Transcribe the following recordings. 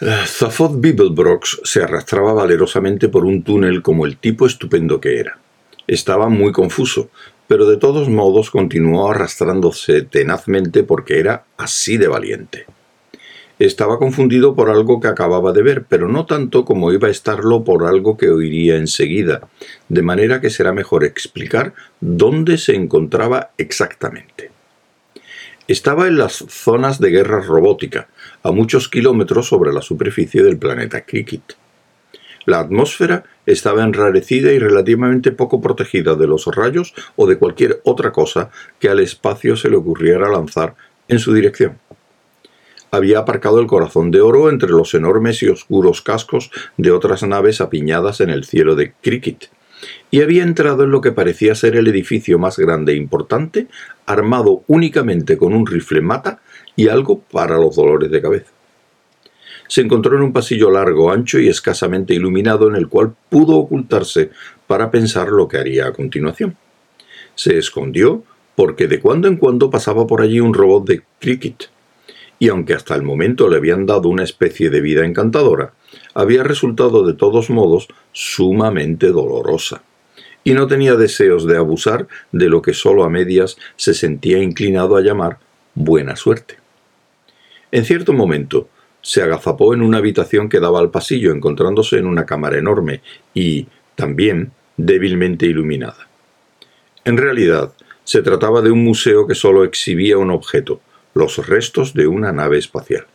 Zaphod Beeblebrox se arrastraba valerosamente por un túnel como el tipo estupendo que era. Estaba muy confuso, pero de todos modos continuó arrastrándose tenazmente porque era así de valiente. Estaba confundido por algo que acababa de ver, pero no tanto como iba a estarlo por algo que oiría enseguida, de manera que será mejor explicar dónde se encontraba exactamente. Estaba en las zonas de guerra robótica, a muchos kilómetros sobre la superficie del planeta Cricket. La atmósfera estaba enrarecida y relativamente poco protegida de los rayos o de cualquier otra cosa que al espacio se le ocurriera lanzar en su dirección. Había aparcado el corazón de oro entre los enormes y oscuros cascos de otras naves apiñadas en el cielo de Cricket, y había entrado en lo que parecía ser el edificio más grande e importante, armado únicamente con un rifle mata y algo para los dolores de cabeza. Se encontró en un pasillo largo, ancho y escasamente iluminado en el cual pudo ocultarse para pensar lo que haría a continuación. Se escondió porque de cuando en cuando pasaba por allí un robot de cricket, y aunque hasta el momento le habían dado una especie de vida encantadora, había resultado de todos modos sumamente dolorosa, y no tenía deseos de abusar de lo que solo a medias se sentía inclinado a llamar buena suerte. En cierto momento, se agazapó en una habitación que daba al pasillo, encontrándose en una cámara enorme y, también, débilmente iluminada. En realidad, se trataba de un museo que solo exhibía un objeto, los restos de una nave espacial.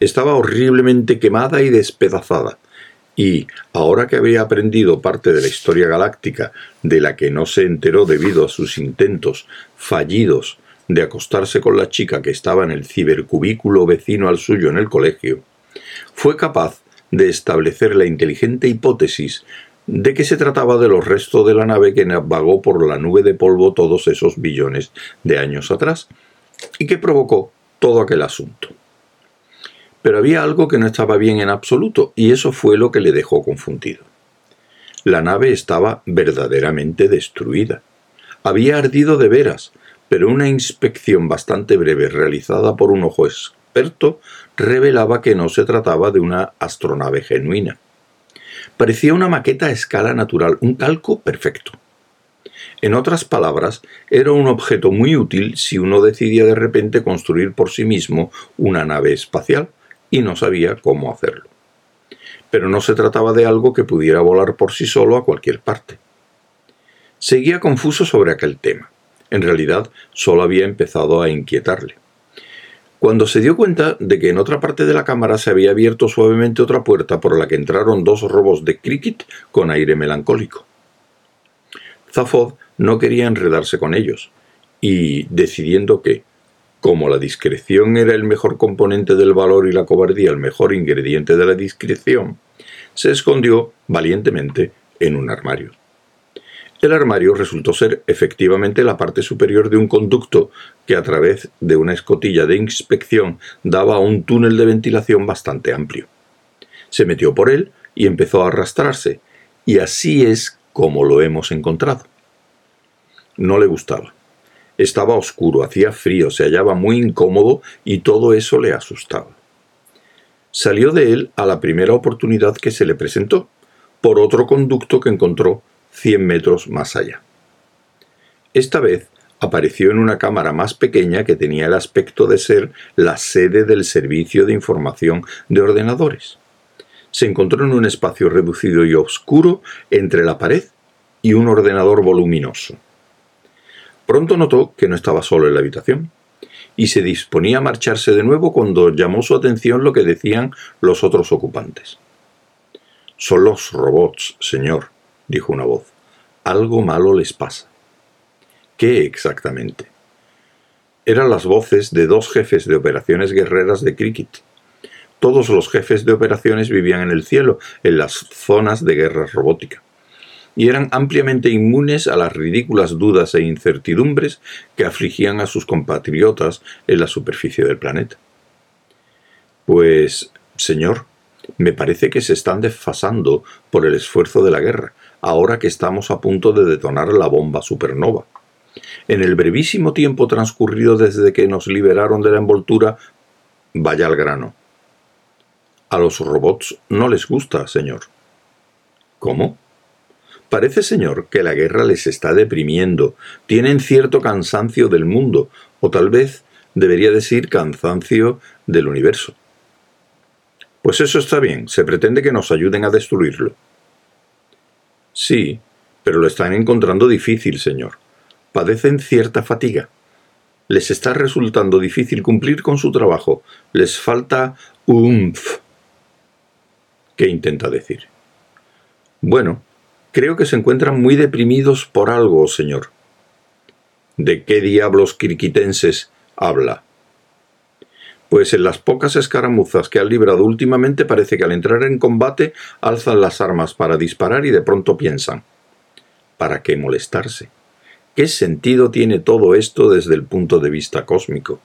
Estaba horriblemente quemada y despedazada, y, ahora que había aprendido parte de la historia galáctica de la que no se enteró debido a sus intentos fallidos de acostarse con la chica que estaba en el cibercubículo vecino al suyo en el colegio, fue capaz de establecer la inteligente hipótesis de que se trataba de los restos de la nave que vagó por la nube de polvo todos esos billones de años atrás y que provocó todo aquel asunto. Pero había algo que no estaba bien en absoluto y eso fue lo que le dejó confundido. La nave estaba verdaderamente destruida. Había ardido de veras, pero una inspección bastante breve realizada por un ojo experto revelaba que no se trataba de una astronave genuina. Parecía una maqueta a escala natural, un calco perfecto. En otras palabras, era un objeto muy útil si uno decidía de repente construir por sí mismo una nave espacial y no sabía cómo hacerlo. Pero no se trataba de algo que pudiera volar por sí solo a cualquier parte. Seguía confuso sobre aquel tema. En realidad, solo había empezado a inquietarle. Cuando se dio cuenta de que en otra parte de la cámara se había abierto suavemente otra puerta por la que entraron dos robos de cricket con aire melancólico. Zafod no quería enredarse con ellos, y decidiendo que, como la discreción era el mejor componente del valor y la cobardía el mejor ingrediente de la discreción, se escondió valientemente en un armario. El armario resultó ser efectivamente la parte superior de un conducto que a través de una escotilla de inspección daba a un túnel de ventilación bastante amplio. Se metió por él y empezó a arrastrarse, y así es como lo hemos encontrado. No le gustaba. Estaba oscuro, hacía frío, se hallaba muy incómodo y todo eso le asustaba. Salió de él a la primera oportunidad que se le presentó, por otro conducto que encontró 100 metros más allá. Esta vez apareció en una cámara más pequeña que tenía el aspecto de ser la sede del servicio de información de ordenadores. Se encontró en un espacio reducido y oscuro entre la pared y un ordenador voluminoso. Pronto notó que no estaba solo en la habitación y se disponía a marcharse de nuevo cuando llamó su atención lo que decían los otros ocupantes. Son los robots, señor, dijo una voz. Algo malo les pasa. ¿Qué exactamente? Eran las voces de dos jefes de operaciones guerreras de cricket. Todos los jefes de operaciones vivían en el cielo, en las zonas de guerra robótica, y eran ampliamente inmunes a las ridículas dudas e incertidumbres que afligían a sus compatriotas en la superficie del planeta. Pues, señor, me parece que se están desfasando por el esfuerzo de la guerra, ahora que estamos a punto de detonar la bomba supernova. En el brevísimo tiempo transcurrido desde que nos liberaron de la envoltura, vaya al grano. A los robots no les gusta, señor. ¿Cómo? Parece, señor, que la guerra les está deprimiendo. Tienen cierto cansancio del mundo, o tal vez debería decir cansancio del universo. Pues eso está bien, se pretende que nos ayuden a destruirlo. Sí, pero lo están encontrando difícil, señor. Padecen cierta fatiga. Les está resultando difícil cumplir con su trabajo. Les falta umf. ¿Qué intenta decir? Bueno, creo que se encuentran muy deprimidos por algo, señor. ¿De qué diablos quirquitenses habla? Pues en las pocas escaramuzas que han librado últimamente parece que al entrar en combate alzan las armas para disparar y de pronto piensan, ¿para qué molestarse? ¿Qué sentido tiene todo esto desde el punto de vista cósmico?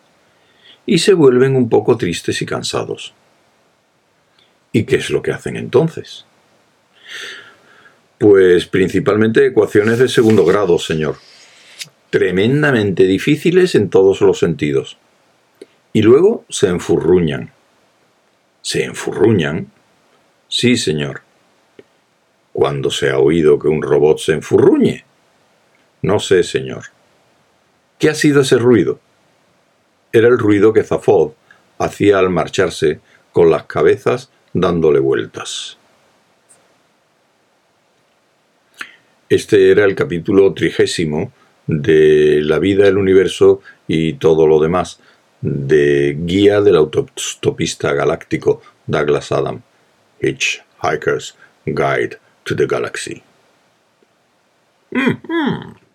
Y se vuelven un poco tristes y cansados. ¿Y qué es lo que hacen entonces? Pues principalmente ecuaciones de segundo grado, señor. Tremendamente difíciles en todos los sentidos. Y luego se enfurruñan. ¿Se enfurruñan? Sí, señor. ¿Cuándo se ha oído que un robot se enfurruñe? No sé, señor. ¿Qué ha sido ese ruido? Era el ruido que Zafod hacía al marcharse con las cabezas dándole vueltas. Este era el capítulo trigésimo de La vida, el universo y todo lo demás, de Guía del autostopista galáctico Douglas Adam, Hitchhiker's Guide to the Galaxy. Mm-hmm.